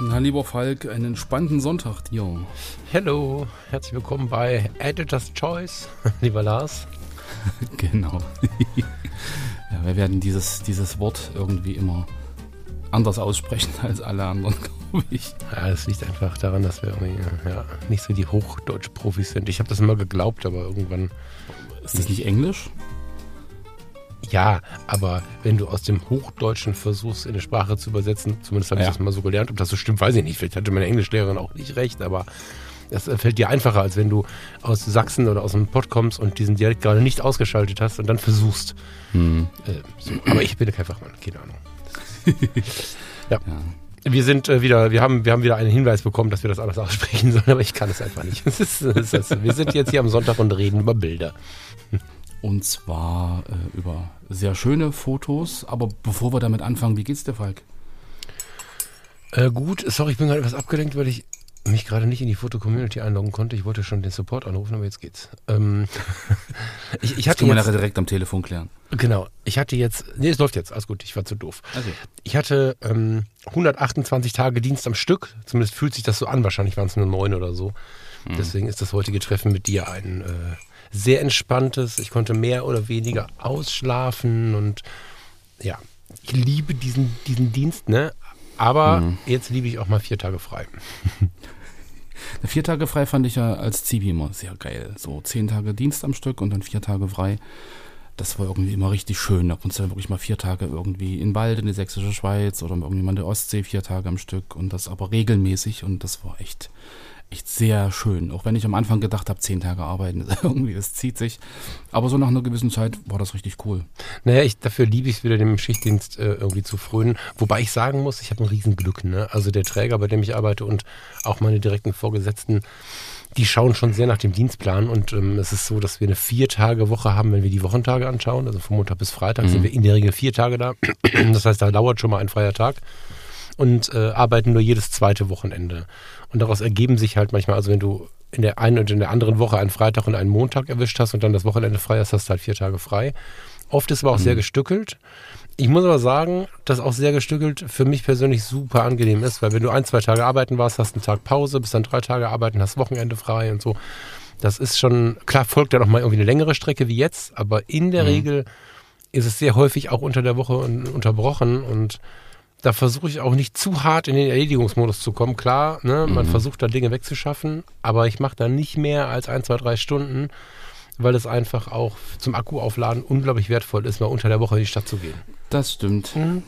Na, lieber Falk, einen spannenden Sonntag dir. Hallo, herzlich willkommen bei Editor's Choice, lieber Lars. genau. ja, wir werden dieses, dieses Wort irgendwie immer anders aussprechen als alle anderen, glaube ich. Ja, das liegt einfach daran, dass wir irgendwie ja, nicht so die Hochdeutsch-Profis sind. Ich habe das immer geglaubt, aber irgendwann. Ist das nicht Englisch? Ja, aber wenn du aus dem Hochdeutschen versuchst, in eine Sprache zu übersetzen, zumindest habe ich das mal so gelernt, ob das so stimmt, weiß ich nicht. Vielleicht hatte meine Englischlehrerin auch nicht recht, aber das fällt dir einfacher, als wenn du aus Sachsen oder aus dem Pott kommst und diesen Dialekt gerade nicht ausgeschaltet hast und dann versuchst. Hm. Äh, so. Aber ich bin kein Fachmann, keine Ahnung. ja. ja. Wir sind äh, wieder, wir haben, wir haben wieder einen Hinweis bekommen, dass wir das alles aussprechen sollen, aber ich kann es einfach nicht. Das ist, das ist, wir sind jetzt hier am Sonntag und reden über Bilder. Und zwar äh, über sehr schöne Fotos. Aber bevor wir damit anfangen, wie geht's dir, Falk? Äh, gut, sorry, ich bin gerade etwas abgelenkt, weil ich mich gerade nicht in die Foto-Community einloggen konnte. Ich wollte schon den Support anrufen, aber jetzt geht's. Ähm, ich, ich hatte das kann man nachher direkt am Telefon klären. Genau. Ich hatte jetzt, nee, es läuft jetzt, alles gut, ich war zu doof. Okay. Ich hatte ähm, 128 Tage Dienst am Stück, zumindest fühlt sich das so an, wahrscheinlich waren es nur neun oder so. Mhm. Deswegen ist das heutige Treffen mit dir ein äh, sehr entspanntes. Ich konnte mehr oder weniger ausschlafen und ja, ich liebe diesen, diesen Dienst, ne? Aber mhm. jetzt liebe ich auch mal vier Tage frei. Vier Tage frei fand ich ja als Zivi immer sehr geil. So zehn Tage Dienst am Stück und dann vier Tage frei. Das war irgendwie immer richtig schön. Da konntest du dann wirklich mal vier Tage irgendwie in Wald in die sächsische Schweiz oder irgendwie mal in der Ostsee vier Tage am Stück und das aber regelmäßig und das war echt, echt sehr schön. Auch wenn ich am Anfang gedacht habe, zehn Tage arbeiten, irgendwie, das zieht sich. Aber so nach einer gewissen Zeit war das richtig cool. Naja, ich, dafür liebe ich es wieder, dem Schichtdienst äh, irgendwie zu frönen. Wobei ich sagen muss, ich habe ein Riesenglück. Ne? Also der Träger, bei dem ich arbeite und auch meine direkten Vorgesetzten, die schauen schon sehr nach dem Dienstplan und ähm, es ist so, dass wir eine Vier-Tage-Woche haben, wenn wir die Wochentage anschauen. Also von Montag bis Freitag mhm. sind wir in der Regel vier Tage da. Das heißt, da dauert schon mal ein freier Tag und äh, arbeiten nur jedes zweite Wochenende. Und daraus ergeben sich halt manchmal, also wenn du in der einen und in der anderen Woche einen Freitag und einen Montag erwischt hast und dann das Wochenende frei hast, hast du halt vier Tage frei. Oft ist aber auch mhm. sehr gestückelt. Ich muss aber sagen, dass auch sehr gestückelt für mich persönlich super angenehm ist, weil wenn du ein, zwei Tage arbeiten warst, hast einen Tag Pause, bist dann drei Tage arbeiten, hast Wochenende frei und so. Das ist schon, klar folgt ja noch mal irgendwie eine längere Strecke wie jetzt, aber in der mhm. Regel ist es sehr häufig auch unter der Woche unterbrochen und da versuche ich auch nicht zu hart in den Erledigungsmodus zu kommen. Klar, ne, man mhm. versucht da Dinge wegzuschaffen, aber ich mache da nicht mehr als ein, zwei, drei Stunden, weil es einfach auch zum Akkuaufladen unglaublich wertvoll ist, mal unter der Woche in die Stadt zu gehen. Das stimmt. Mhm.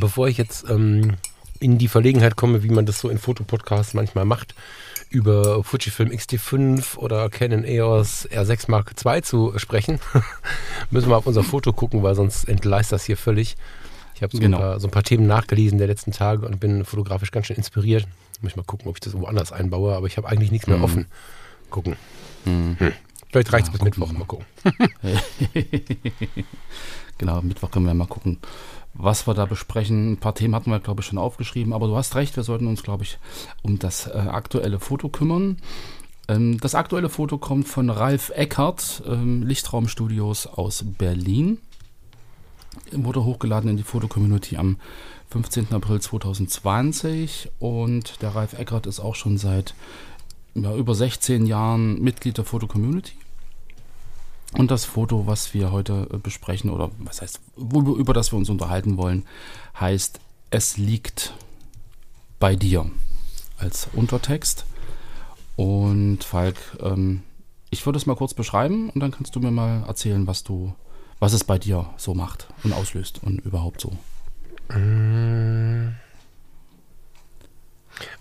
Bevor ich jetzt ähm, in die Verlegenheit komme, wie man das so in Fotopodcasts manchmal macht, über Fujifilm X-T5 oder Canon EOS R6 Mark II zu sprechen, müssen wir auf unser Foto gucken, weil sonst entgleist das hier völlig. Ich habe so, genau. so, ein paar Themen nachgelesen der letzten Tage und bin fotografisch ganz schön inspiriert. Muss ich mal gucken, ob ich das woanders einbaue, aber ich habe eigentlich nichts mehr mhm. offen. Gucken. Mhm. Hm. Vielleicht reicht es ja, bis Mittwoch. Mal, mal gucken. genau, Mittwoch können wir mal gucken, was wir da besprechen. Ein paar Themen hatten wir, glaube ich, schon aufgeschrieben, aber du hast recht, wir sollten uns, glaube ich, um das äh, aktuelle Foto kümmern. Ähm, das aktuelle Foto kommt von Ralf Eckert, ähm, Lichtraumstudios aus Berlin wurde hochgeladen in die Foto-Community am 15. April 2020 und der Ralf Eckert ist auch schon seit ja, über 16 Jahren Mitglied der Foto-Community. Und das Foto, was wir heute äh, besprechen, oder was heißt, über das wir uns unterhalten wollen, heißt Es liegt bei dir als Untertext. Und Falk, ähm, ich würde es mal kurz beschreiben und dann kannst du mir mal erzählen, was du was es bei dir so macht und auslöst und überhaupt so.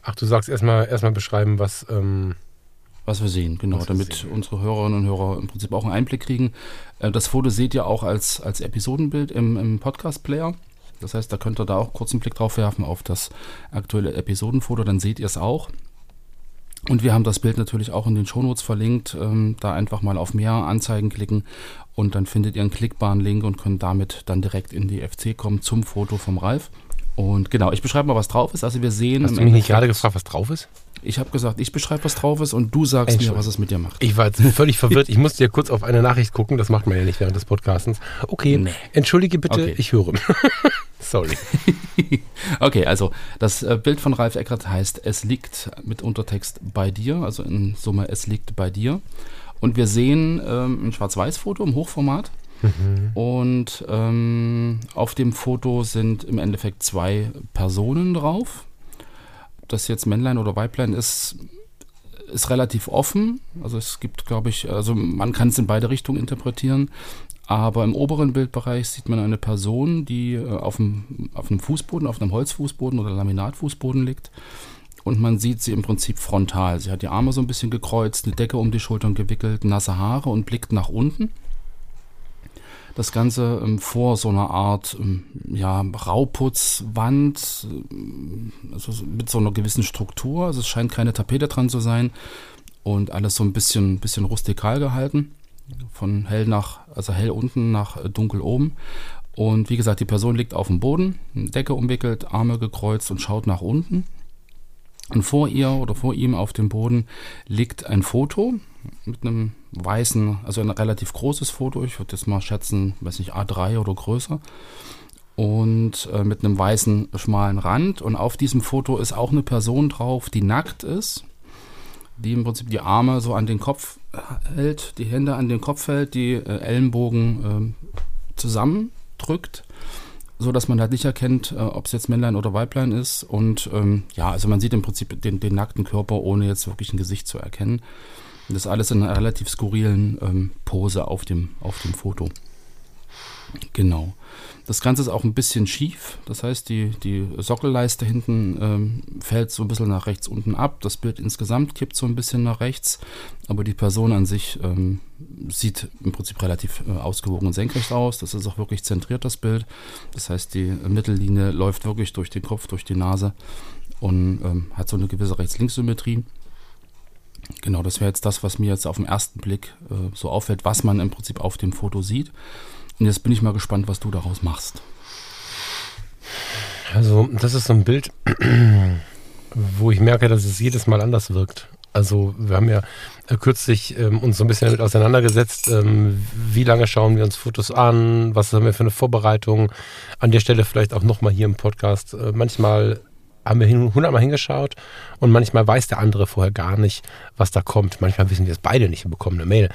Ach, du sagst erstmal erstmal beschreiben, was. Ähm, was wir sehen, genau, damit sehen. unsere Hörerinnen und Hörer im Prinzip auch einen Einblick kriegen. Äh, das Foto seht ihr auch als, als Episodenbild im, im Podcast-Player. Das heißt, da könnt ihr da auch kurz einen Blick drauf werfen auf das aktuelle Episodenfoto, dann seht ihr es auch. Und wir haben das Bild natürlich auch in den Shownotes verlinkt. Ähm, da einfach mal auf mehr Anzeigen klicken und dann findet ihr einen klickbaren Link und könnt damit dann direkt in die FC kommen zum Foto vom Ralf. Und genau, ich beschreibe mal, was drauf ist. Also wir sehen. Hast du mich nicht gerade gefragt, was drauf ist? Ich habe gesagt, ich beschreibe, was drauf ist und du sagst mir, was es mit dir macht. Ich war jetzt völlig verwirrt. Ich musste ja kurz auf eine Nachricht gucken. Das macht man ja nicht während des Podcastens. Okay, nee. entschuldige bitte, okay. ich höre. Sorry. okay, also das äh, Bild von Ralf Eckert heißt Es liegt mit Untertext bei dir, also in Summe Es liegt bei dir. Und wir sehen ähm, ein Schwarz-Weiß-Foto im Hochformat. Mhm. Und ähm, auf dem Foto sind im Endeffekt zwei Personen drauf das jetzt Männlein oder Weiblein ist, ist relativ offen. Also es gibt, glaube ich, also man kann es in beide Richtungen interpretieren. Aber im oberen Bildbereich sieht man eine Person, die äh, auf einem, auf einem Fußboden, auf einem Holzfußboden oder Laminatfußboden liegt. Und man sieht sie im Prinzip frontal. Sie hat die Arme so ein bisschen gekreuzt, eine Decke um die Schultern gewickelt, nasse Haare und blickt nach unten das Ganze ähm, vor so einer Art ähm, ja, Rauputzwand, äh, also mit so einer gewissen Struktur. Also es scheint keine Tapete dran zu sein und alles so ein bisschen, bisschen rustikal gehalten. Von hell nach, also hell unten nach äh, dunkel oben. Und wie gesagt, die Person liegt auf dem Boden, Decke umwickelt, Arme gekreuzt und schaut nach unten. Und vor ihr oder vor ihm auf dem Boden liegt ein Foto mit einem weißen, also ein relativ großes Foto. Ich würde jetzt mal schätzen, weiß nicht, A3 oder größer. Und äh, mit einem weißen, schmalen Rand. Und auf diesem Foto ist auch eine Person drauf, die nackt ist. Die im Prinzip die Arme so an den Kopf hält, die Hände an den Kopf hält, die äh, Ellenbogen äh, zusammendrückt so dass man halt nicht erkennt, äh, ob es jetzt Männlein oder Weiblein ist. Und ähm, ja, also man sieht im Prinzip den, den, nackten Körper, ohne jetzt wirklich ein Gesicht zu erkennen. Das alles in einer relativ skurrilen ähm, Pose auf dem, auf dem Foto. Genau. Das Ganze ist auch ein bisschen schief. Das heißt, die, die Sockelleiste hinten ähm, fällt so ein bisschen nach rechts unten ab. Das Bild insgesamt kippt so ein bisschen nach rechts. Aber die Person an sich ähm, sieht im Prinzip relativ äh, ausgewogen und senkrecht aus. Das ist auch wirklich zentriert, das Bild. Das heißt, die Mittellinie läuft wirklich durch den Kopf, durch die Nase und ähm, hat so eine gewisse Rechts-Links-Symmetrie. Genau, das wäre jetzt das, was mir jetzt auf den ersten Blick äh, so auffällt, was man im Prinzip auf dem Foto sieht. Und jetzt bin ich mal gespannt, was du daraus machst. Also, das ist so ein Bild, wo ich merke, dass es jedes Mal anders wirkt. Also, wir haben ja äh, kürzlich ähm, uns so ein bisschen damit auseinandergesetzt, ähm, wie lange schauen wir uns Fotos an, was haben wir für eine Vorbereitung. An der Stelle vielleicht auch nochmal hier im Podcast. Äh, manchmal haben wir hundertmal hingeschaut und manchmal weiß der andere vorher gar nicht, was da kommt. Manchmal wissen wir es beide nicht und bekommen eine Mail.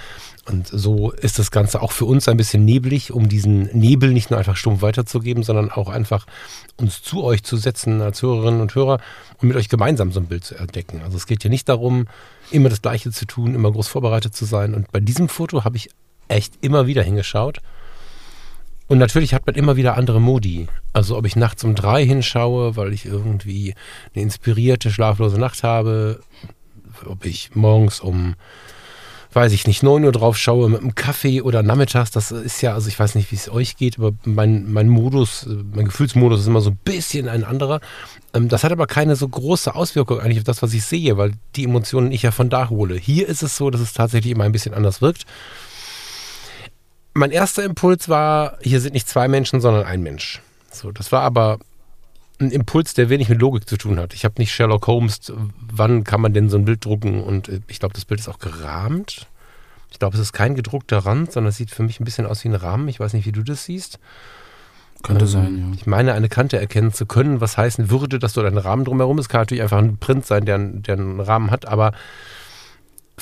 Und so ist das Ganze auch für uns ein bisschen neblig, um diesen Nebel nicht nur einfach stumpf weiterzugeben, sondern auch einfach uns zu euch zu setzen als Hörerinnen und Hörer und mit euch gemeinsam so ein Bild zu entdecken. Also es geht hier nicht darum, immer das Gleiche zu tun, immer groß vorbereitet zu sein. Und bei diesem Foto habe ich echt immer wieder hingeschaut und natürlich hat man immer wieder andere Modi. Also ob ich nachts um drei hinschaue, weil ich irgendwie eine inspirierte, schlaflose Nacht habe, ob ich morgens um, weiß ich nicht, 9 Uhr drauf schaue mit einem Kaffee oder nachmittags, das ist ja, also ich weiß nicht, wie es euch geht, aber mein, mein Modus, mein Gefühlsmodus ist immer so ein bisschen ein anderer. Ähm, das hat aber keine so große Auswirkung eigentlich auf das, was ich sehe, weil die Emotionen ich ja von da hole. Hier ist es so, dass es tatsächlich immer ein bisschen anders wirkt mein erster Impuls war, hier sind nicht zwei Menschen, sondern ein Mensch. So, das war aber ein Impuls, der wenig mit Logik zu tun hat. Ich habe nicht Sherlock Holmes, wann kann man denn so ein Bild drucken und äh, ich glaube, das Bild ist auch gerahmt. Ich glaube, es ist kein gedruckter Rand, sondern es sieht für mich ein bisschen aus wie ein Rahmen. Ich weiß nicht, wie du das siehst. Könnte ähm, sein, ja. Ich meine, eine Kante erkennen zu können, was heißen würde, dass dort ein Rahmen drumherum ist. Kann natürlich einfach ein Print sein, der, der einen Rahmen hat, aber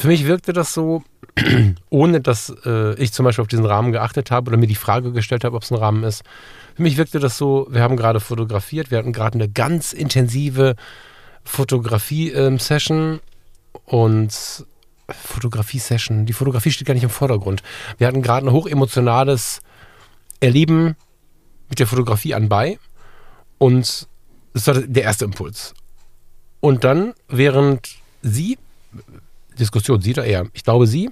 für mich wirkte das so, ohne dass äh, ich zum Beispiel auf diesen Rahmen geachtet habe oder mir die Frage gestellt habe, ob es ein Rahmen ist. Für mich wirkte das so, wir haben gerade fotografiert, wir hatten gerade eine ganz intensive Fotografie-Session und Fotografie-Session, die Fotografie steht gar nicht im Vordergrund. Wir hatten gerade ein hochemotionales Erleben mit der Fotografie anbei und das war der erste Impuls. Und dann, während sie Diskussion, sie oder er, ich glaube sie,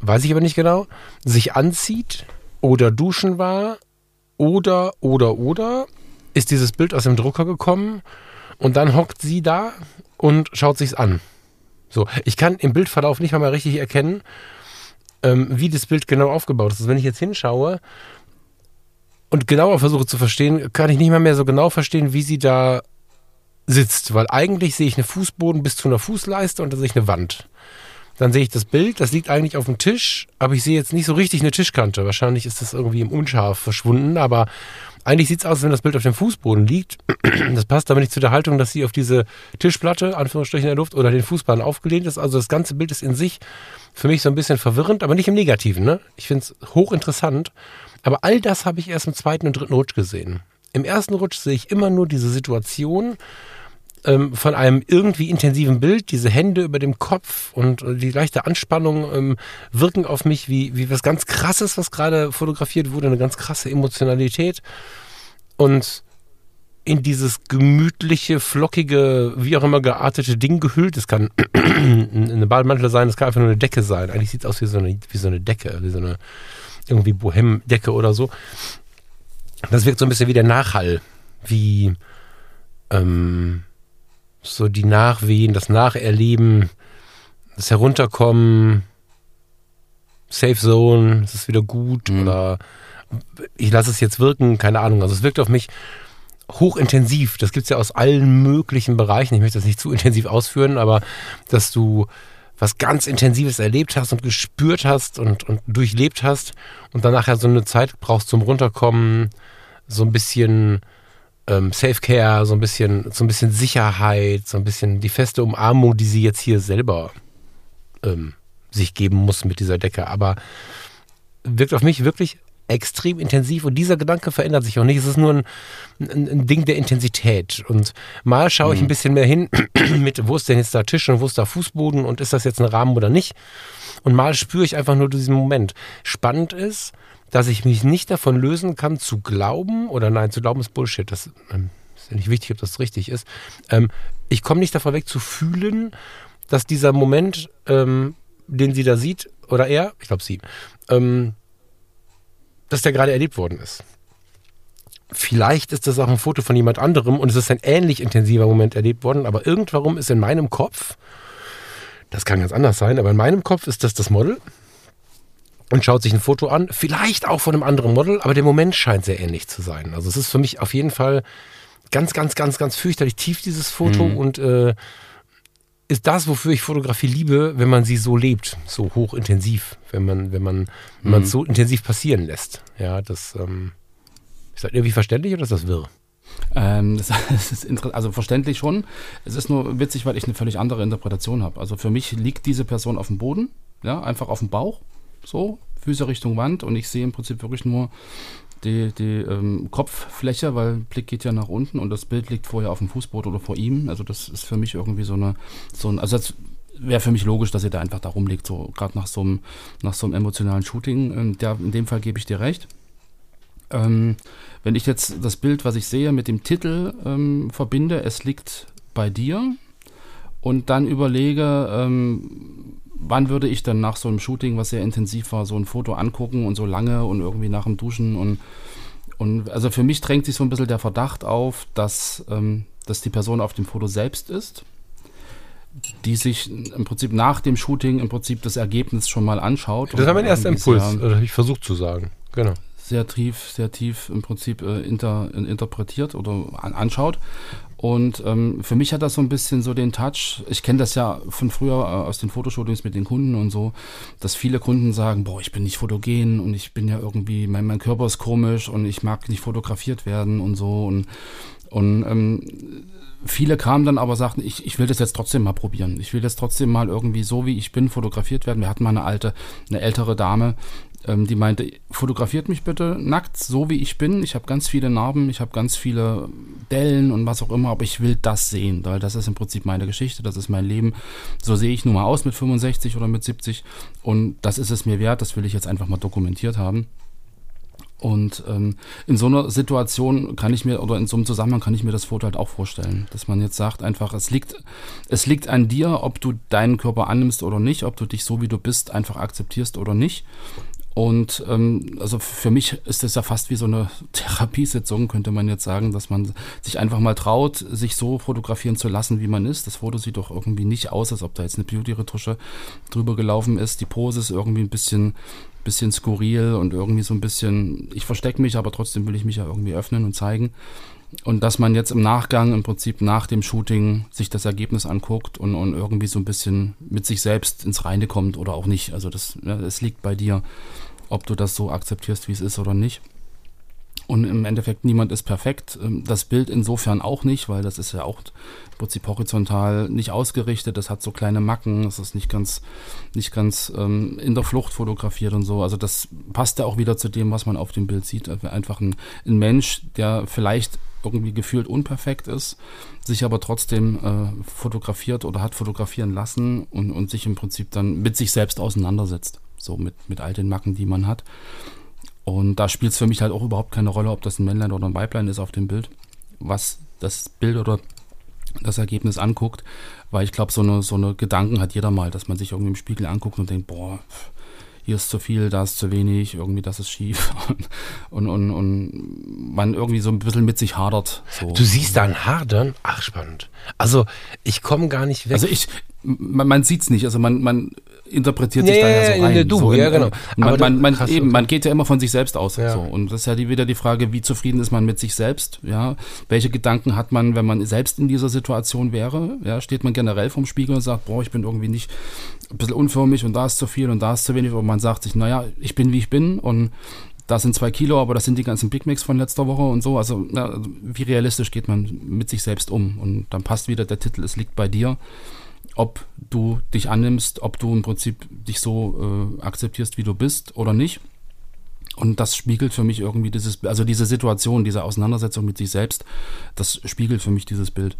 weiß ich aber nicht genau, sich anzieht oder duschen war oder, oder, oder, ist dieses Bild aus dem Drucker gekommen und dann hockt sie da und schaut sich's an. So, ich kann im Bildverlauf nicht mal, mal richtig erkennen, ähm, wie das Bild genau aufgebaut ist. Also wenn ich jetzt hinschaue und genauer versuche zu verstehen, kann ich nicht mal mehr so genau verstehen, wie sie da sitzt, weil eigentlich sehe ich einen Fußboden bis zu einer Fußleiste und da sehe ich eine Wand. Dann sehe ich das Bild, das liegt eigentlich auf dem Tisch, aber ich sehe jetzt nicht so richtig eine Tischkante. Wahrscheinlich ist das irgendwie im Unscharf verschwunden, aber eigentlich sieht es aus, als wenn das Bild auf dem Fußboden liegt. Das passt aber nicht zu der Haltung, dass sie auf diese Tischplatte, Anführungsstrichen in der Luft, oder den Fußballen aufgelehnt ist. Also das ganze Bild ist in sich für mich so ein bisschen verwirrend, aber nicht im Negativen. Ne? Ich finde es hochinteressant. Aber all das habe ich erst im zweiten und dritten Rutsch gesehen. Im ersten Rutsch sehe ich immer nur diese Situation, ähm, von einem irgendwie intensiven Bild, diese Hände über dem Kopf und die leichte Anspannung ähm, wirken auf mich wie, wie was ganz Krasses, was gerade fotografiert wurde, eine ganz krasse Emotionalität. Und in dieses gemütliche, flockige, wie auch immer geartete Ding gehüllt. Es kann eine Bademantel sein, es kann einfach nur eine Decke sein. Eigentlich sieht es aus wie so eine, wie so eine Decke, wie so eine irgendwie Bohem-Decke oder so. Das wirkt so ein bisschen wie der Nachhall, wie ähm, so die Nachwehen, das Nacherleben, das Herunterkommen, Safe Zone, es ist wieder gut mhm. oder ich lasse es jetzt wirken, keine Ahnung. Also es wirkt auf mich hochintensiv. Das gibt es ja aus allen möglichen Bereichen. Ich möchte das nicht zu intensiv ausführen, aber dass du was ganz Intensives erlebt hast und gespürt hast und, und durchlebt hast und danach ja so eine Zeit brauchst zum Runterkommen, so ein bisschen ähm, Self-Care, so ein bisschen, so ein bisschen Sicherheit, so ein bisschen die feste Umarmung, die sie jetzt hier selber ähm, sich geben muss mit dieser Decke. Aber wirkt auf mich wirklich extrem intensiv und dieser Gedanke verändert sich auch nicht. Es ist nur ein, ein, ein Ding der Intensität. Und mal schaue ich mhm. ein bisschen mehr hin mit, wo ist denn jetzt da Tisch und wo ist da Fußboden und ist das jetzt ein Rahmen oder nicht. Und mal spüre ich einfach nur diesen Moment. Spannend ist, dass ich mich nicht davon lösen kann, zu glauben, oder nein, zu glauben ist Bullshit, das ähm, ist ja nicht wichtig, ob das richtig ist. Ähm, ich komme nicht davon weg zu fühlen, dass dieser Moment, ähm, den sie da sieht, oder er, ich glaube sie, ähm, dass der gerade erlebt worden ist. Vielleicht ist das auch ein Foto von jemand anderem und es ist ein ähnlich intensiver Moment erlebt worden, aber irgendwarum ist in meinem Kopf, das kann ganz anders sein, aber in meinem Kopf ist das das Model und schaut sich ein Foto an, vielleicht auch von einem anderen Model, aber der Moment scheint sehr ähnlich zu sein. Also es ist für mich auf jeden Fall ganz, ganz, ganz, ganz fürchterlich tief, dieses Foto mhm. und äh, ist das, wofür ich Fotografie liebe, wenn man sie so lebt, so hochintensiv, wenn man, wenn man, wenn man es mhm. so intensiv passieren lässt. Ja, das ähm, ist das irgendwie verständlich oder ist das wirr? Ähm, das, das, ist also verständlich schon. Es ist nur witzig, weil ich eine völlig andere Interpretation habe. Also für mich liegt diese Person auf dem Boden, ja, einfach auf dem Bauch so, Füße Richtung Wand und ich sehe im Prinzip wirklich nur die, die ähm, Kopffläche, weil Blick geht ja nach unten und das Bild liegt vorher auf dem Fußboden oder vor ihm. Also das ist für mich irgendwie so eine, so ein, also das wäre für mich logisch, dass er da einfach da rumliegt, so gerade nach so einem, nach so einem emotionalen Shooting. Ähm, der, in dem Fall gebe ich dir recht. Ähm, wenn ich jetzt das Bild, was ich sehe, mit dem Titel ähm, verbinde, es liegt bei dir und dann überlege, ähm, wann würde ich dann nach so einem Shooting, was sehr intensiv war, so ein Foto angucken und so lange und irgendwie nach dem Duschen und, und also für mich drängt sich so ein bisschen der Verdacht auf, dass, ähm, dass die Person auf dem Foto selbst ist, die sich im Prinzip nach dem Shooting im Prinzip das Ergebnis schon mal anschaut. Das war mein erster Impuls, oder habe ich versucht zu sagen, genau sehr tief, sehr tief im Prinzip äh, inter, interpretiert oder an, anschaut. Und ähm, für mich hat das so ein bisschen so den Touch. Ich kenne das ja von früher äh, aus den Fotoshootings mit den Kunden und so, dass viele Kunden sagen, boah, ich bin nicht fotogen und ich bin ja irgendwie, mein, mein Körper ist komisch und ich mag nicht fotografiert werden und so. Und, und ähm, viele kamen dann aber sagten, ich, ich will das jetzt trotzdem mal probieren. Ich will das trotzdem mal irgendwie so, wie ich bin, fotografiert werden. Wir hatten mal eine alte, eine ältere Dame, ähm, die meinte, fotografiert mich bitte nackt, so wie ich bin. Ich habe ganz viele Narben, ich habe ganz viele Dellen und was auch immer, aber ich will das sehen, weil das ist im Prinzip meine Geschichte, das ist mein Leben. So sehe ich nun mal aus mit 65 oder mit 70 und das ist es mir wert, das will ich jetzt einfach mal dokumentiert haben. Und ähm, in so einer Situation kann ich mir, oder in so einem Zusammenhang kann ich mir das Foto halt auch vorstellen, dass man jetzt sagt einfach, es liegt, es liegt an dir, ob du deinen Körper annimmst oder nicht, ob du dich so wie du bist einfach akzeptierst oder nicht. Und ähm, also für mich ist das ja fast wie so eine Therapiesitzung, könnte man jetzt sagen, dass man sich einfach mal traut, sich so fotografieren zu lassen, wie man ist. Das Foto sieht doch irgendwie nicht aus, als ob da jetzt eine Beauty-Retusche drüber gelaufen ist. Die Pose ist irgendwie ein bisschen, bisschen skurril und irgendwie so ein bisschen, ich verstecke mich, aber trotzdem will ich mich ja irgendwie öffnen und zeigen. Und dass man jetzt im Nachgang, im Prinzip nach dem Shooting, sich das Ergebnis anguckt und, und irgendwie so ein bisschen mit sich selbst ins Reine kommt oder auch nicht. Also das, ja, es liegt bei dir, ob du das so akzeptierst, wie es ist oder nicht. Und im Endeffekt, niemand ist perfekt. Ähm, das Bild insofern auch nicht, weil das ist ja auch im Prinzip horizontal nicht ausgerichtet. Das hat so kleine Macken. Es ist nicht ganz, nicht ganz ähm, in der Flucht fotografiert und so. Also das passt ja auch wieder zu dem, was man auf dem Bild sieht. Einfach ein, ein Mensch, der vielleicht irgendwie gefühlt unperfekt ist, sich aber trotzdem äh, fotografiert oder hat fotografieren lassen und, und sich im Prinzip dann mit sich selbst auseinandersetzt. So mit, mit all den Macken, die man hat. Und da spielt es für mich halt auch überhaupt keine Rolle, ob das ein Männlein oder ein Weiblein ist auf dem Bild, was das Bild oder das Ergebnis anguckt, weil ich glaube, so eine, so eine Gedanken hat jeder mal, dass man sich irgendwie im Spiegel anguckt und denkt, boah, hier ist zu viel, da ist zu wenig, irgendwie das ist schief und, und, und man irgendwie so ein bisschen mit sich hadert. So. Du siehst da ein Hadern? Ach, spannend. Also ich komme gar nicht weg. Also ich, man, man sieht es nicht, also man, man interpretiert sich ja, da ja so rein. Du, so ja, in, genau. Man, man, man, eben, man geht ja immer von sich selbst aus. Ja. So. Und das ist ja die, wieder die Frage, wie zufrieden ist man mit sich selbst? Ja? Welche Gedanken hat man, wenn man selbst in dieser Situation wäre? Ja? Steht man generell vorm Spiegel und sagt, boah, ich bin irgendwie nicht ein bisschen unförmig und da ist zu viel und da ist zu wenig. Und man sagt sich, naja, ich bin wie ich bin und da sind zwei Kilo, aber das sind die ganzen Big Mix von letzter Woche und so. Also, na, wie realistisch geht man mit sich selbst um? Und dann passt wieder der Titel, es liegt bei dir ob du dich annimmst, ob du im Prinzip dich so äh, akzeptierst, wie du bist oder nicht. Und das spiegelt für mich irgendwie dieses, also diese Situation, diese Auseinandersetzung mit sich selbst, das spiegelt für mich dieses Bild.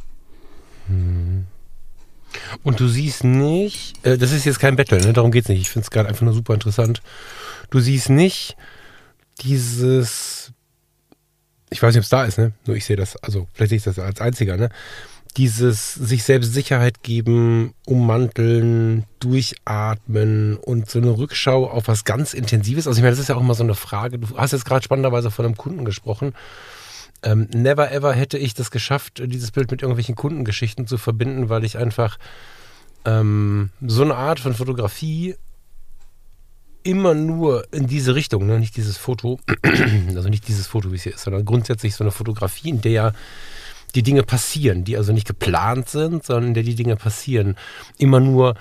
Hm. Und du siehst nicht, äh, das ist jetzt kein Battle, ne? darum geht es nicht. Ich finde es gerade einfach nur super interessant. Du siehst nicht dieses, ich weiß nicht, ob es da ist, ne? Nur ich sehe das, also vielleicht sehe ich das als einziger, ne? Dieses sich selbst Sicherheit geben, ummanteln, durchatmen und so eine Rückschau auf was ganz Intensives. Also ich meine, das ist ja auch immer so eine Frage. Du hast jetzt gerade spannenderweise von einem Kunden gesprochen. Ähm, never ever hätte ich das geschafft, dieses Bild mit irgendwelchen Kundengeschichten zu verbinden, weil ich einfach ähm, so eine Art von Fotografie immer nur in diese Richtung, ne? nicht dieses Foto, also nicht dieses Foto, wie es hier ist, sondern grundsätzlich so eine Fotografie, in der die Dinge passieren, die also nicht geplant sind, sondern in der die Dinge passieren, immer nur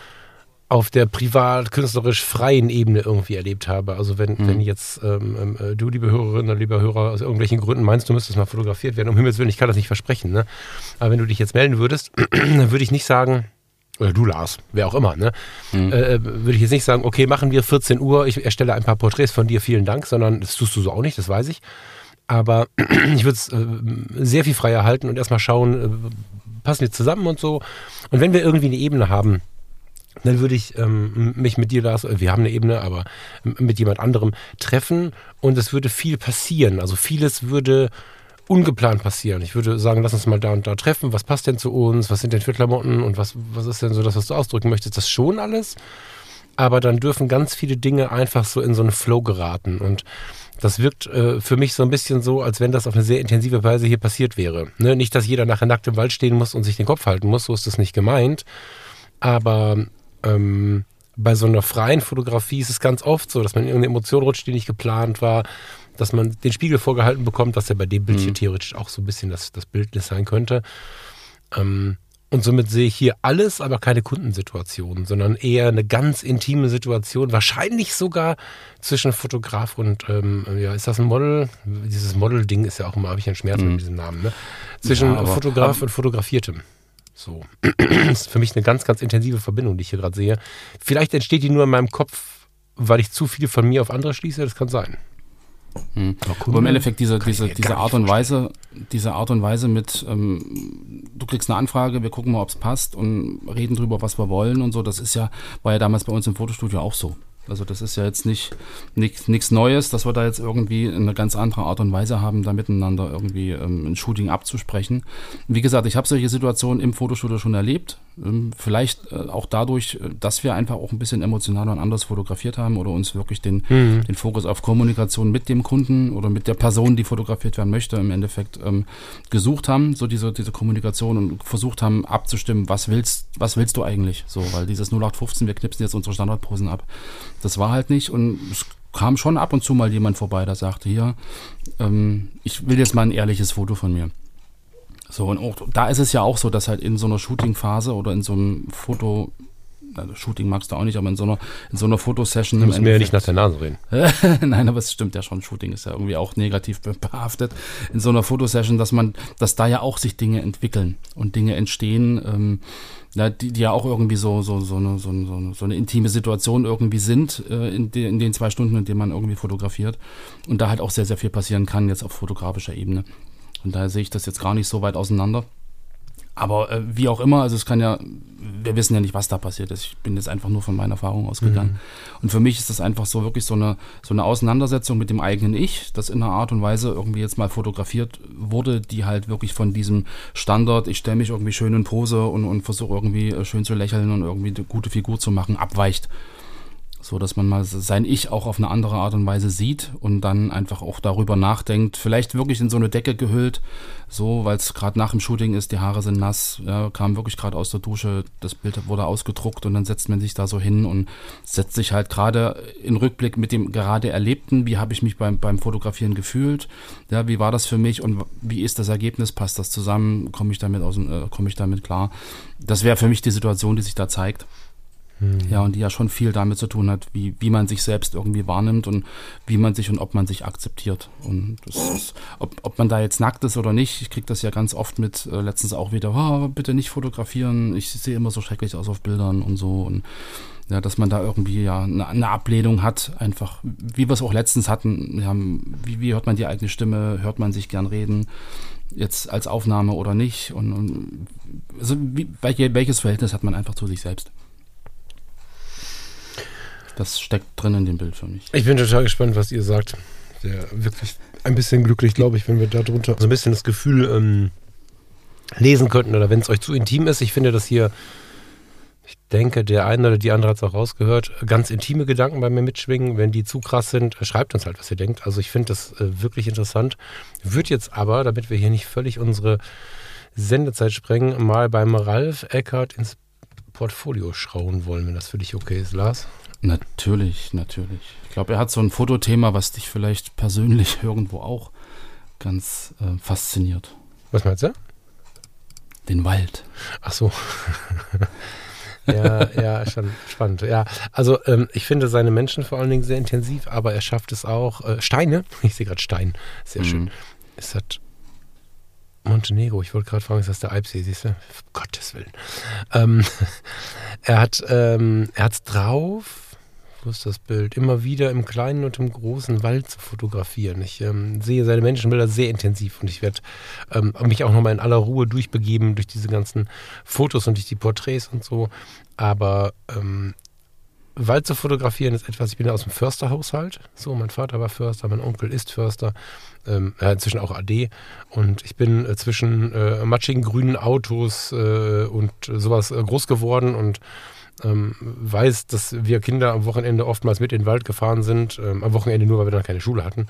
auf der privat, künstlerisch freien Ebene irgendwie erlebt habe. Also wenn, mhm. wenn jetzt ähm, äh, du, liebe Hörerin oder lieber Hörer, aus irgendwelchen Gründen meinst, du müsstest mal fotografiert werden, um Himmels Willen, ich kann das nicht versprechen, ne? Aber wenn du dich jetzt melden würdest, dann würde ich nicht sagen, oder du Lars, wer auch immer, ne? Mhm. Äh, äh würde ich jetzt nicht sagen, okay, machen wir 14 Uhr, ich erstelle ein paar Porträts von dir, vielen Dank, sondern das tust du so auch nicht, das weiß ich. Aber ich würde es äh, sehr viel freier halten und erstmal schauen, äh, passen wir zusammen und so. Und wenn wir irgendwie eine Ebene haben, dann würde ich ähm, mich mit dir, Lars, wir haben eine Ebene, aber mit jemand anderem treffen und es würde viel passieren. Also vieles würde ungeplant passieren. Ich würde sagen, lass uns mal da und da treffen. Was passt denn zu uns? Was sind denn für Klamotten? Und was, was ist denn so das, was du ausdrücken möchtest? Das schon alles. Aber dann dürfen ganz viele Dinge einfach so in so einen Flow geraten. Und das wirkt äh, für mich so ein bisschen so, als wenn das auf eine sehr intensive Weise hier passiert wäre. Ne? Nicht, dass jeder nachher nackt im Wald stehen muss und sich den Kopf halten muss, so ist das nicht gemeint. Aber ähm, bei so einer freien Fotografie ist es ganz oft so, dass man in irgendeine Emotion rutscht, die nicht geplant war, dass man den Spiegel vorgehalten bekommt, was ja bei dem Bildchen mhm. theoretisch auch so ein bisschen das, das Bildnis sein könnte. Ähm, und somit sehe ich hier alles, aber keine Kundensituation, sondern eher eine ganz intime Situation, wahrscheinlich sogar zwischen Fotograf und, ähm, ja, ist das ein Model? Dieses Model-Ding ist ja auch immer, habe ich einen Schmerz mhm. mit diesem Namen, ne? Zwischen ja, aber, Fotograf aber, und Fotografiertem. So. das ist für mich eine ganz, ganz intensive Verbindung, die ich hier gerade sehe. Vielleicht entsteht die nur in meinem Kopf, weil ich zu viel von mir auf andere schließe, das kann sein. Hm. Aber im Endeffekt diese, diese, diese Art und Weise, diese Art und Weise mit, ähm, du kriegst eine Anfrage, wir gucken mal, ob es passt und reden drüber, was wir wollen und so, das ist ja, war ja damals bei uns im Fotostudio auch so. Also das ist ja jetzt nicht nichts Neues, dass wir da jetzt irgendwie eine ganz andere Art und Weise haben, da miteinander irgendwie ähm, ein Shooting abzusprechen. Wie gesagt, ich habe solche Situationen im Fotostudio schon erlebt. Ähm, vielleicht äh, auch dadurch, äh, dass wir einfach auch ein bisschen emotionaler und anders fotografiert haben oder uns wirklich den, mhm. den Fokus auf Kommunikation mit dem Kunden oder mit der Person, die fotografiert werden möchte, im Endeffekt ähm, gesucht haben, so diese, diese Kommunikation und versucht haben abzustimmen, was willst, was willst du eigentlich? So, weil dieses 0815, wir knipsen jetzt unsere Standardposen ab, das war halt nicht und es kam schon ab und zu mal jemand vorbei, der sagte, hier, ähm, ich will jetzt mal ein ehrliches Foto von mir. So, und auch, da ist es ja auch so, dass halt in so einer Shooting-Phase oder in so einem Foto, also Shooting magst du auch nicht, aber in so einer, in so einer Fotosession. Du musst mir ja nicht nach der Nase reden. Nein, aber es stimmt ja schon. Shooting ist ja irgendwie auch negativ behaftet. In so einer Fotosession, dass man, dass da ja auch sich Dinge entwickeln und Dinge entstehen, ähm, ja, die, die ja auch irgendwie so, so, so, eine, so, eine, so eine intime Situation irgendwie sind äh, in, de, in den zwei Stunden, in denen man irgendwie fotografiert. Und da halt auch sehr, sehr viel passieren kann, jetzt auf fotografischer Ebene. Und daher sehe ich das jetzt gar nicht so weit auseinander. Aber äh, wie auch immer, also es kann ja, wir wissen ja nicht, was da passiert ist. Ich bin jetzt einfach nur von meiner Erfahrung ausgegangen. Mhm. Und für mich ist das einfach so wirklich so eine, so eine Auseinandersetzung mit dem eigenen Ich, das in einer Art und Weise irgendwie jetzt mal fotografiert wurde, die halt wirklich von diesem Standard, ich stelle mich irgendwie schön in Pose und, und versuche irgendwie äh, schön zu lächeln und irgendwie eine gute Figur zu machen, abweicht so dass man mal sein Ich auch auf eine andere Art und Weise sieht und dann einfach auch darüber nachdenkt, vielleicht wirklich in so eine Decke gehüllt, so, weil es gerade nach dem Shooting ist, die Haare sind nass, ja, kam wirklich gerade aus der Dusche, das Bild wurde ausgedruckt und dann setzt man sich da so hin und setzt sich halt gerade in Rückblick mit dem gerade Erlebten, wie habe ich mich beim, beim Fotografieren gefühlt, ja, wie war das für mich und wie ist das Ergebnis, passt das zusammen, komme ich damit aus, äh, komme ich damit klar. Das wäre für mich die Situation, die sich da zeigt. Ja, und die ja schon viel damit zu tun hat, wie, wie man sich selbst irgendwie wahrnimmt und wie man sich und ob man sich akzeptiert. Und ist, ob, ob man da jetzt nackt ist oder nicht, ich kriege das ja ganz oft mit, äh, letztens auch wieder, oh, bitte nicht fotografieren, ich sehe immer so schrecklich aus auf Bildern und so. Und ja, dass man da irgendwie ja eine, eine Ablehnung hat, einfach, wie wir es auch letztens hatten, ja, wie, wie hört man die eigene Stimme, hört man sich gern reden, jetzt als Aufnahme oder nicht und, und also wie, welches Verhältnis hat man einfach zu sich selbst? Das steckt drin in dem Bild für mich. Ich bin total gespannt, was ihr sagt. Sehr wirklich ein bisschen glücklich, glaube ich, wenn wir darunter so ein bisschen das Gefühl ähm, lesen könnten oder wenn es euch zu intim ist. Ich finde, dass hier, ich denke, der eine oder die andere hat es auch rausgehört, ganz intime Gedanken bei mir mitschwingen. Wenn die zu krass sind, schreibt uns halt, was ihr denkt. Also ich finde das äh, wirklich interessant. Wird jetzt aber, damit wir hier nicht völlig unsere Sendezeit sprengen, mal beim Ralf Eckert ins Portfolio schauen wollen, wenn das für dich okay ist, Lars. Natürlich, natürlich. Ich glaube, er hat so ein Fotothema, was dich vielleicht persönlich irgendwo auch ganz äh, fasziniert. Was meinst du? Den Wald. Ach so. ja, ja, schon spannend. Ja, also ähm, ich finde seine Menschen vor allen Dingen sehr intensiv, aber er schafft es auch. Äh, Steine, ich sehe gerade Stein, sehr mhm. schön. Es hat Montenegro, ich wollte gerade fragen, ist das der Alpsee, siehst du? Gottes Willen. Ähm, er hat ähm, es drauf, ist das Bild? Immer wieder im kleinen und im großen Wald zu fotografieren. Ich ähm, sehe seine Menschenbilder sehr intensiv und ich werde ähm, mich auch nochmal in aller Ruhe durchbegeben durch diese ganzen Fotos und durch die Porträts und so. Aber ähm, Wald zu fotografieren ist etwas, ich bin ja aus dem Försterhaushalt. So, mein Vater war Förster, mein Onkel ist Förster, ähm, inzwischen auch AD. Und ich bin äh, zwischen äh, matschigen grünen Autos äh, und sowas äh, groß geworden und ähm, weiß, dass wir Kinder am Wochenende oftmals mit in den Wald gefahren sind, ähm, am Wochenende nur, weil wir dann keine Schule hatten,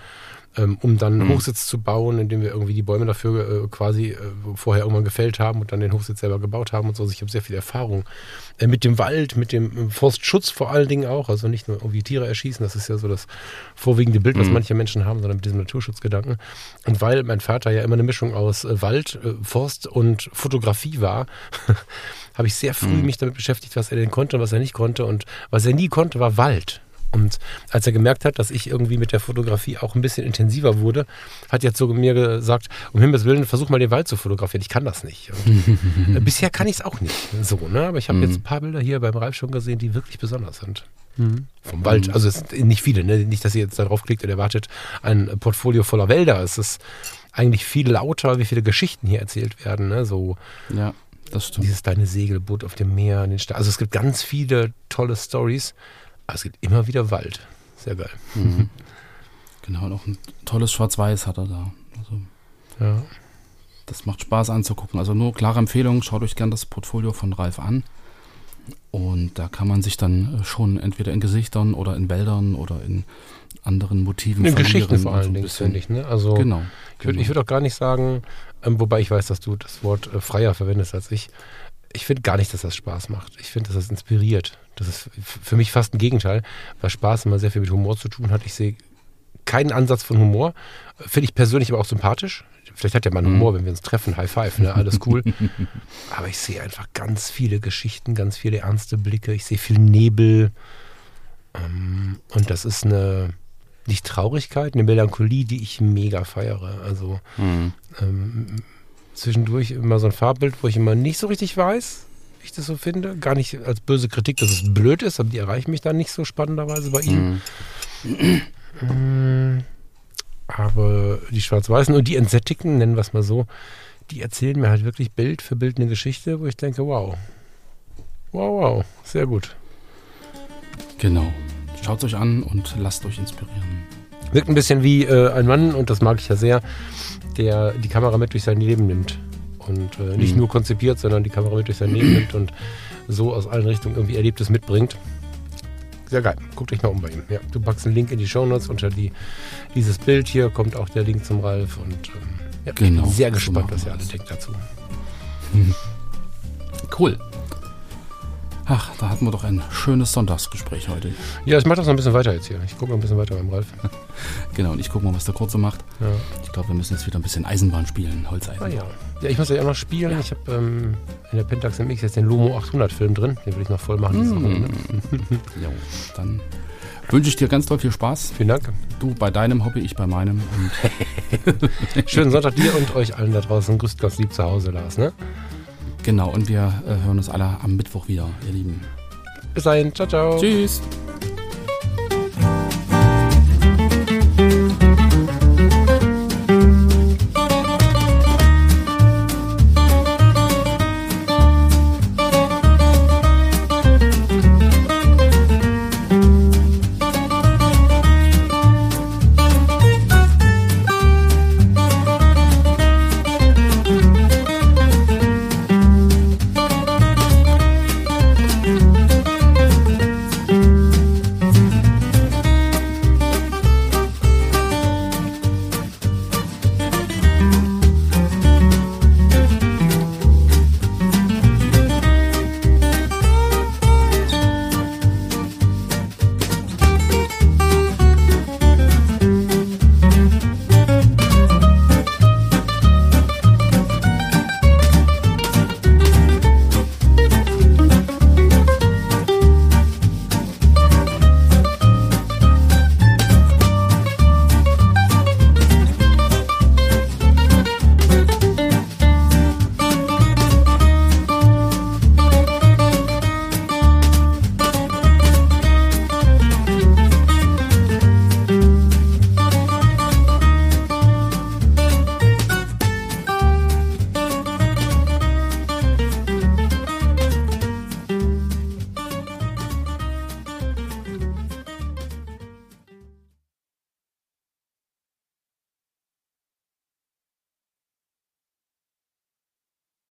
um dann mhm. Hochsitz zu bauen, indem wir irgendwie die Bäume dafür äh, quasi äh, vorher irgendwann gefällt haben und dann den Hochsitz selber gebaut haben und so. Also ich habe sehr viel Erfahrung äh, mit dem Wald, mit dem Forstschutz vor allen Dingen auch, also nicht nur irgendwie Tiere erschießen, das ist ja so das vorwiegende Bild, was mhm. manche Menschen haben, sondern mit diesem Naturschutzgedanken. Und weil mein Vater ja immer eine Mischung aus äh, Wald, äh, Forst und Fotografie war, habe ich sehr früh mhm. mich damit beschäftigt, was er denn konnte und was er nicht konnte. Und was er nie konnte, war Wald. Und als er gemerkt hat, dass ich irgendwie mit der Fotografie auch ein bisschen intensiver wurde, hat jetzt so mir gesagt, um Himmels Willen, versuch mal den Wald zu fotografieren. Ich kann das nicht. Bisher kann ich es auch nicht so, ne? Aber ich habe mhm. jetzt ein paar Bilder hier beim Ralf schon gesehen, die wirklich besonders sind. Mhm. Vom Wald. Mhm. Also es sind nicht viele, ne? Nicht, dass ihr jetzt darauf klickt und erwartet ein Portfolio voller Wälder. Es ist eigentlich viel lauter, wie viele Geschichten hier erzählt werden. Ne? So ja. Das stimmt. Dieses deine Segelboot auf dem Meer, den Also es gibt ganz viele tolle Stories, aber es gibt immer wieder Wald. Sehr geil. Mhm. Genau, und auch ein tolles Schwarz-Weiß hat er da. Also, ja. Das macht Spaß anzugucken. Also nur klare Empfehlung, schaut euch gern das Portfolio von Ralf an. Und da kann man sich dann schon entweder in Gesichtern oder in Wäldern oder in anderen Motiven in Geschichten vor allen Dingen, finde ich. Ne? Also genau. Ich würde genau. würd auch gar nicht sagen, ähm, wobei ich weiß, dass du das Wort äh, freier verwendest als ich. Ich finde gar nicht, dass das Spaß macht. Ich finde, dass das inspiriert. Das ist für mich fast ein Gegenteil, weil Spaß immer sehr viel mit Humor zu tun hat. Ich sehe keinen Ansatz von Humor. Finde ich persönlich aber auch sympathisch. Vielleicht hat ja mal einen Humor, wenn wir uns treffen. High five, ne? Alles cool. aber ich sehe einfach ganz viele Geschichten, ganz viele ernste Blicke. Ich sehe viel Nebel. Ähm, und das ist eine, nicht Traurigkeit, eine Melancholie, die ich mega feiere. Also Mhm. ähm, zwischendurch immer so ein Farbbild, wo ich immer nicht so richtig weiß, wie ich das so finde. Gar nicht als böse Kritik, dass es blöd ist, aber die erreichen mich dann nicht so spannenderweise bei ihm. Mhm. Mm, Aber die Schwarz-Weißen und die Entsättigten, nennen wir es mal so, die erzählen mir halt wirklich Bild für Bild eine Geschichte, wo ich denke, wow. Wow, wow, sehr gut. Genau. Schaut euch an und lasst euch inspirieren. Wirkt ein bisschen wie äh, ein Mann, und das mag ich ja sehr, der die Kamera mit durch sein Leben nimmt. Und äh, nicht Mhm. nur konzipiert, sondern die Kamera mit durch sein Leben nimmt und so aus allen Richtungen irgendwie Erlebtes mitbringt. Sehr geil. Guckt euch mal um bei ihm. Ja, du packst einen Link in die Shownotes unter die, dieses Bild hier, kommt auch der Link zum Ralf. Und ähm, ja, Genau, ich bin sehr gespannt, was ihr alle denkt dazu. Cool. Ach, da hatten wir doch ein schönes Sonntagsgespräch heute. Ja, ich mache das noch ein bisschen weiter jetzt hier. Ich gucke noch ein bisschen weiter beim Ralf. Genau, und ich gucke mal, was der Kurze macht. Ja. Ich glaube, wir müssen jetzt wieder ein bisschen Eisenbahn spielen, Holzeisen. Ah, ja. ja, ich muss ja auch noch spielen. Ich habe ähm, in der Pentax MX jetzt den Lomo 800 Film drin. Den will ich noch voll machen Wochenende. Jo, dann wünsche ich dir ganz doll viel Spaß. Vielen Dank. Du bei deinem Hobby, ich bei meinem. Und Schönen Sonntag dir und euch allen da draußen. Grüßt ganz lieb zu Hause, Lars. Ne? Genau, und wir äh, hören uns alle am Mittwoch wieder, ihr Lieben. Bis dahin. Ciao, ciao. Tschüss.